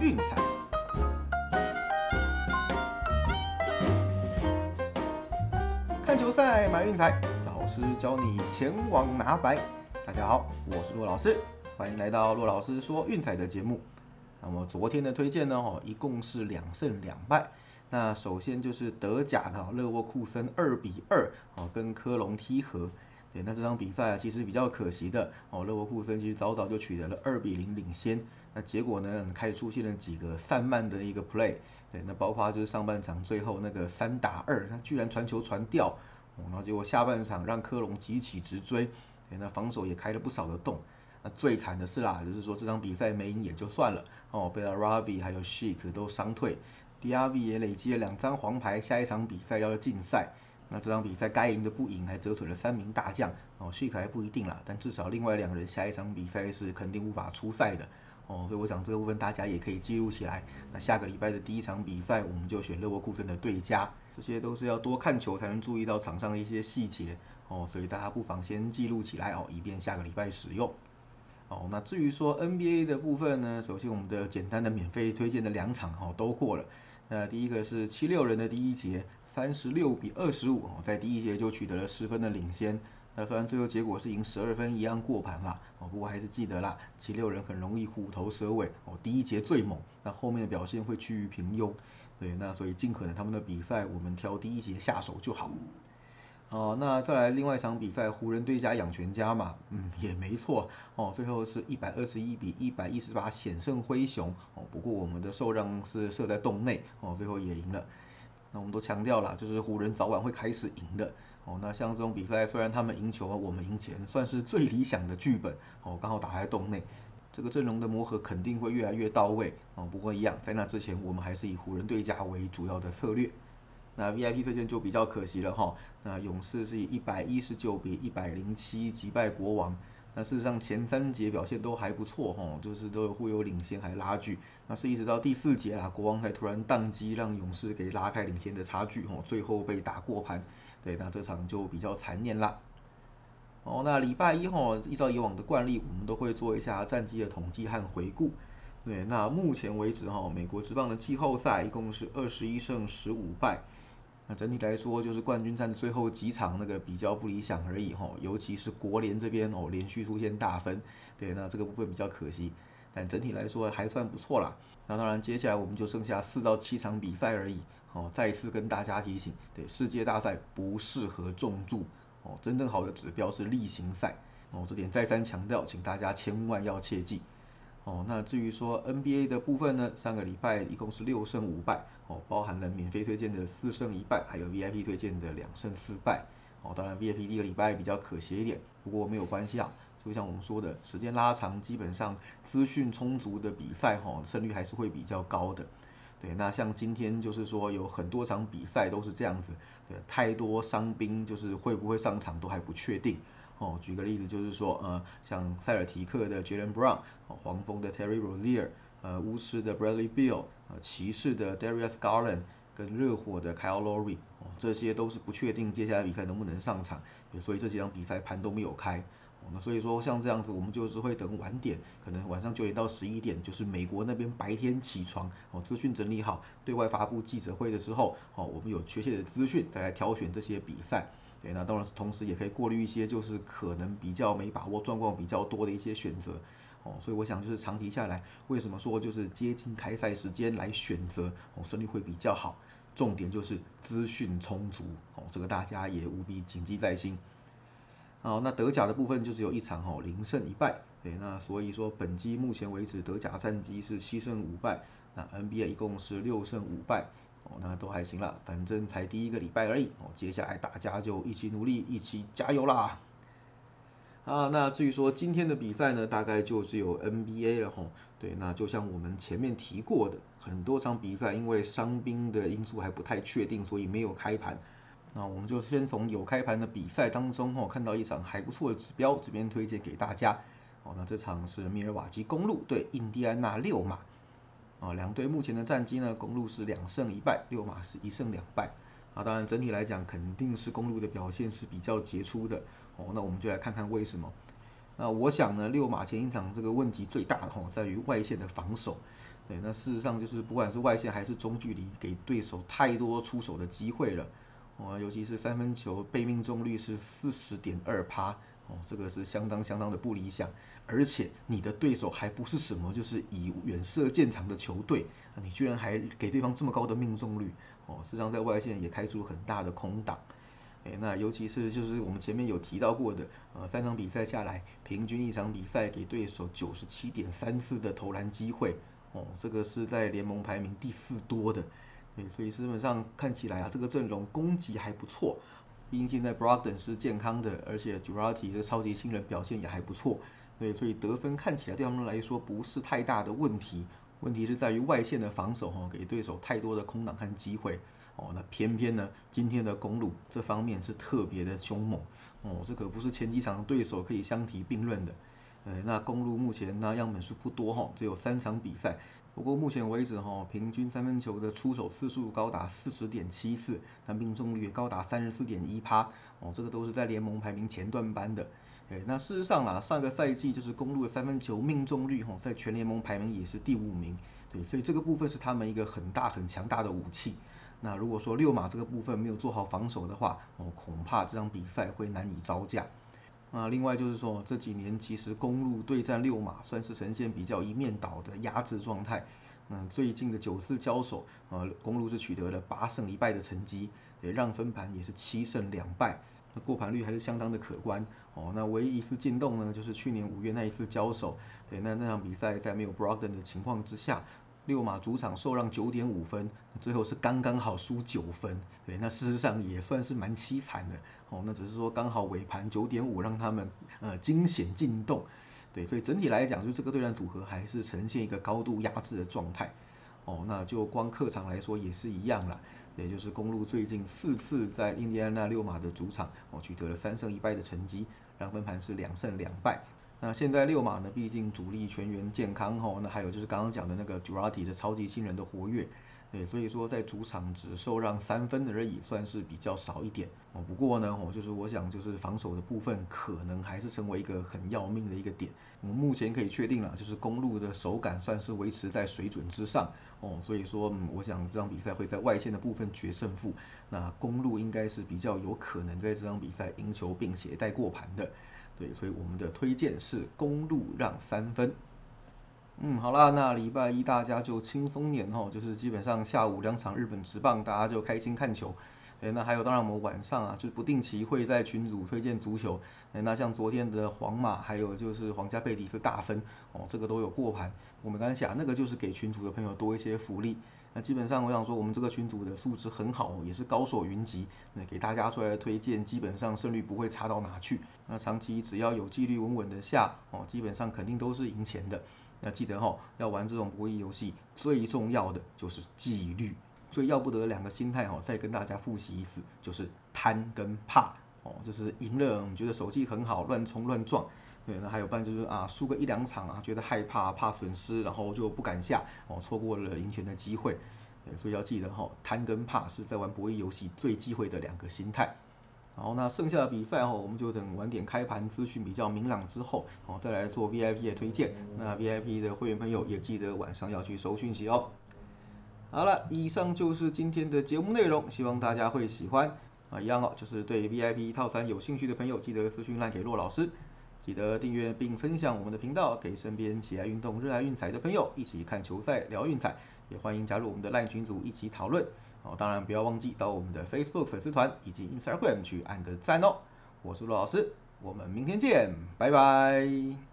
运彩。看球赛买运彩，老师教你前往拿白。大家好，我是骆老师，欢迎来到骆老师说运彩的节目。那么昨天的推荐呢，哦，一共是两胜两败。那首先就是德甲的勒沃库森二比二哦跟科隆踢和。对，那这场比赛啊，其实比较可惜的哦，勒沃库森其实早早就取得了二比零领先，那结果呢，开始出现了几个散漫的一个 play，对，那包括就是上半场最后那个三打二，他居然传球传掉，哦，然后结果下半场让科隆急起直追，对，那防守也开了不少的洞，那最惨的是啦，就是说这场比赛没赢也就算了，哦，被了 Rabi 还有 Sheik 都伤退，DRV 也累积了两张黄牌，下一场比赛要禁赛。那这场比赛该赢的不赢，还折损了三名大将。哦，Shake 还不一定啦，但至少另外两人下一场比赛是肯定无法出赛的。哦，所以我想这个部分大家也可以记录起来。那下个礼拜的第一场比赛，我们就选勒沃库森的对家，这些都是要多看球才能注意到场上的一些细节哦，所以大家不妨先记录起来哦，以便下个礼拜使用。哦，那至于说 NBA 的部分呢，首先我们的简单的免费推荐的两场哦都过了。那第一个是七六人的第一节，三十六比二十五哦，在第一节就取得了十分的领先。那虽然最后结果是赢十二分，一样过盘啦哦，不过还是记得啦，七六人很容易虎头蛇尾哦，第一节最猛，那后面的表现会趋于平庸。对，那所以尽可能他们的比赛，我们挑第一节下手就好。哦，那再来另外一场比赛，湖人对家养全家嘛，嗯，也没错哦，最后是一百二十一比一百一十八险胜灰熊哦，不过我们的受让是设在洞内哦，最后也赢了。那我们都强调了，就是湖人早晚会开始赢的哦。那像这种比赛，虽然他们赢球，我们赢钱，算是最理想的剧本哦，刚好打在洞内，这个阵容的磨合肯定会越来越到位哦。不过一样，在那之前，我们还是以湖人对家为主要的策略。那 VIP 推荐就比较可惜了哈。那勇士是以一百一十九比一百零七击败国王。那事实上前三节表现都还不错哈，就是都有互有领先还拉锯。那是一直到第四节啊，国王才突然宕机，让勇士给拉开领先的差距哈，最后被打过盘。对，那这场就比较残念啦。哦，那礼拜一哈，依照以往的惯例，我们都会做一下战绩的统计和回顾。对，那目前为止哈，美国职棒的季后赛一共是二十一胜十五败。那整体来说，就是冠军战最后几场那个比较不理想而已哈，尤其是国联这边哦，连续出现大分，对，那这个部分比较可惜，但整体来说还算不错啦。那当然，接下来我们就剩下四到七场比赛而已，哦，再次跟大家提醒，对，世界大赛不适合重注，哦，真正好的指标是例行赛，哦，这点再三强调，请大家千万要切记。哦，那至于说 NBA 的部分呢，上个礼拜一共是六胜五败，哦，包含了免费推荐的四胜一败，还有 VIP 推荐的两胜四败。哦，当然 VIP 第一个礼拜比较可惜一点，不过没有关系啊。就像我们说的，时间拉长，基本上资讯充足的比赛，哈，胜率还是会比较高的。对，那像今天就是说有很多场比赛都是这样子，对，太多伤兵，就是会不会上场都还不确定。哦，举个例子，就是说，呃，像塞尔提克的 Jalen Brown，黄蜂的 Terry Rozier，呃，巫师的 Bradley Beal，呃，骑士的 Darius Garland，跟热火的 Kyle Lowry，哦，这些都是不确定接下来比赛能不能上场，所以这几场比赛盘都没有开。那所以说像这样子，我们就是会等晚点，可能晚上九点到十一点，就是美国那边白天起床，哦，资讯整理好，对外发布记者会的时候，哦，我们有确切的资讯，再来挑选这些比赛。对，那当然同时也可以过滤一些就是可能比较没把握、状况比较多的一些选择，哦，所以我想就是长期下来，为什么说就是接近开赛时间来选择，哦，胜率会比较好。重点就是资讯充足，哦，这个大家也务必谨记在心。好，那德甲的部分就只有一场，哦，零胜一败。对，那所以说本季目前为止德甲战绩是七胜五败，那 NBA 一共是六胜五败。哦，那都还行了，反正才第一个礼拜而已。哦，接下来大家就一起努力，一起加油啦！啊，那至于说今天的比赛呢，大概就只有 NBA 了吼。对，那就像我们前面提过的，很多场比赛因为伤兵的因素还不太确定，所以没有开盘。那我们就先从有开盘的比赛当中哦，看到一场还不错的指标，这边推荐给大家。哦，那这场是米尔瓦基公路对印第安纳六马。啊，两队目前的战绩呢？公路是两胜一败，六马是一胜两败。啊，当然整体来讲，肯定是公路的表现是比较杰出的。哦，那我们就来看看为什么。那我想呢，六马前一场这个问题最大的吼，在于外线的防守。对，那事实上就是不管是外线还是中距离，给对手太多出手的机会了。哦，尤其是三分球被命中率是四十点二趴，哦，这个是相当相当的不理想。而且你的对手还不是什么就是以远射见长的球队，你居然还给对方这么高的命中率，哦，实际上在外线也开出很大的空档。哎，那尤其是就是我们前面有提到过的，呃，三场比赛下来，平均一场比赛给对手九十七点三次的投篮机会，哦，这个是在联盟排名第四多的。对，所以基本上看起来啊，这个阵容攻击还不错。毕竟现在 Brogdon 是健康的，而且 j u r a t i 的超级新人表现也还不错。对，所以得分看起来对他们来说不是太大的问题。问题是在于外线的防守哈，给对手太多的空档和机会。哦，那偏偏呢，今天的公路这方面是特别的凶猛。哦，这可不是前几场对手可以相提并论的。呃，那公路目前那样本数不多哈，只有三场比赛。不过目前为止哈，平均三分球的出手次数高达四十点七次，那命中率高达三十四点一趴，哦，这个都是在联盟排名前段班的。哎，那事实上啦，上个赛季就是公路的三分球命中率哈，在全联盟排名也是第五名。对，所以这个部分是他们一个很大很强大的武器。那如果说六马这个部分没有做好防守的话，哦，恐怕这场比赛会难以招架。啊，另外就是说，这几年其实公路对战六马算是呈现比较一面倒的压制状态。嗯，最近的九次交手，呃，公路是取得了八胜一败的成绩，对，让分盘也是七胜两败，那过盘率还是相当的可观。哦，那唯一一次进洞呢，就是去年五月那一次交手，对，那那场比赛在没有 Brogden 的情况之下。六马主场受让九点五分，最后是刚刚好输九分，对，那事实上也算是蛮凄惨的哦。那只是说刚好尾盘九点五让他们呃惊险进洞，对，所以整体来讲，就这个对战组合还是呈现一个高度压制的状态哦。那就光客场来说也是一样啦，也就是公路最近四次在印第安纳六马的主场哦取得了三胜一败的成绩，让分盘是两胜两败。那现在六马呢，毕竟主力全员健康吼，那还有就是刚刚讲的那个 j u r a t i 的超级新人的活跃，对，所以说在主场只受让三分而已，算是比较少一点哦。不过呢，哦，就是我想就是防守的部分可能还是成为一个很要命的一个点。我们目前可以确定了，就是公路的手感算是维持在水准之上哦，所以说，嗯，我想这场比赛会在外线的部分决胜负。那公路应该是比较有可能在这场比赛赢球并且带过盘的。对，所以我们的推荐是公路让三分。嗯，好啦，那礼拜一大家就轻松点哦，就是基本上下午两场日本直棒，大家就开心看球。哎，那还有当然我们晚上啊，就不定期会在群组推荐足球。哎，那像昨天的皇马，还有就是皇家贝蒂斯大分，哦，这个都有过盘。我们刚才讲那个就是给群组的朋友多一些福利。那基本上我想说，我们这个群组的素质很好，也是高手云集。那给大家出来的推荐，基本上胜率不会差到哪去。那长期只要有纪律稳稳的下，哦，基本上肯定都是赢钱的。那记得哈，要玩这种博弈游戏，最重要的就是纪律。所以要不得两个心态哈，再跟大家复习一次，就是贪跟怕。哦，就是赢了，觉得手气很好，乱冲乱撞。对，那还有办就是啊，输个一两场啊，觉得害怕，怕损失，然后就不敢下，哦，错过了赢钱的机会。对，所以要记得哈，贪跟怕是在玩博弈游戏最忌讳的两个心态。然后，那剩下的比赛哈，我们就等晚点开盘资讯比较明朗之后，哦，再来做 VIP 的推荐。那 VIP 的会员朋友也记得晚上要去收讯息哦。好了，以上就是今天的节目内容，希望大家会喜欢。啊，一样哦，就是对 VIP 套餐有兴趣的朋友，记得私讯赖给骆老师。记得订阅并分享我们的频道，给身边喜爱运动、热爱运彩的朋友一起看球赛、聊运彩。也欢迎加入我们的赖群组一起讨论。哦，当然不要忘记到我们的 Facebook 粉丝团以及 Instagram 去按个赞哦。我是骆老师，我们明天见，拜拜。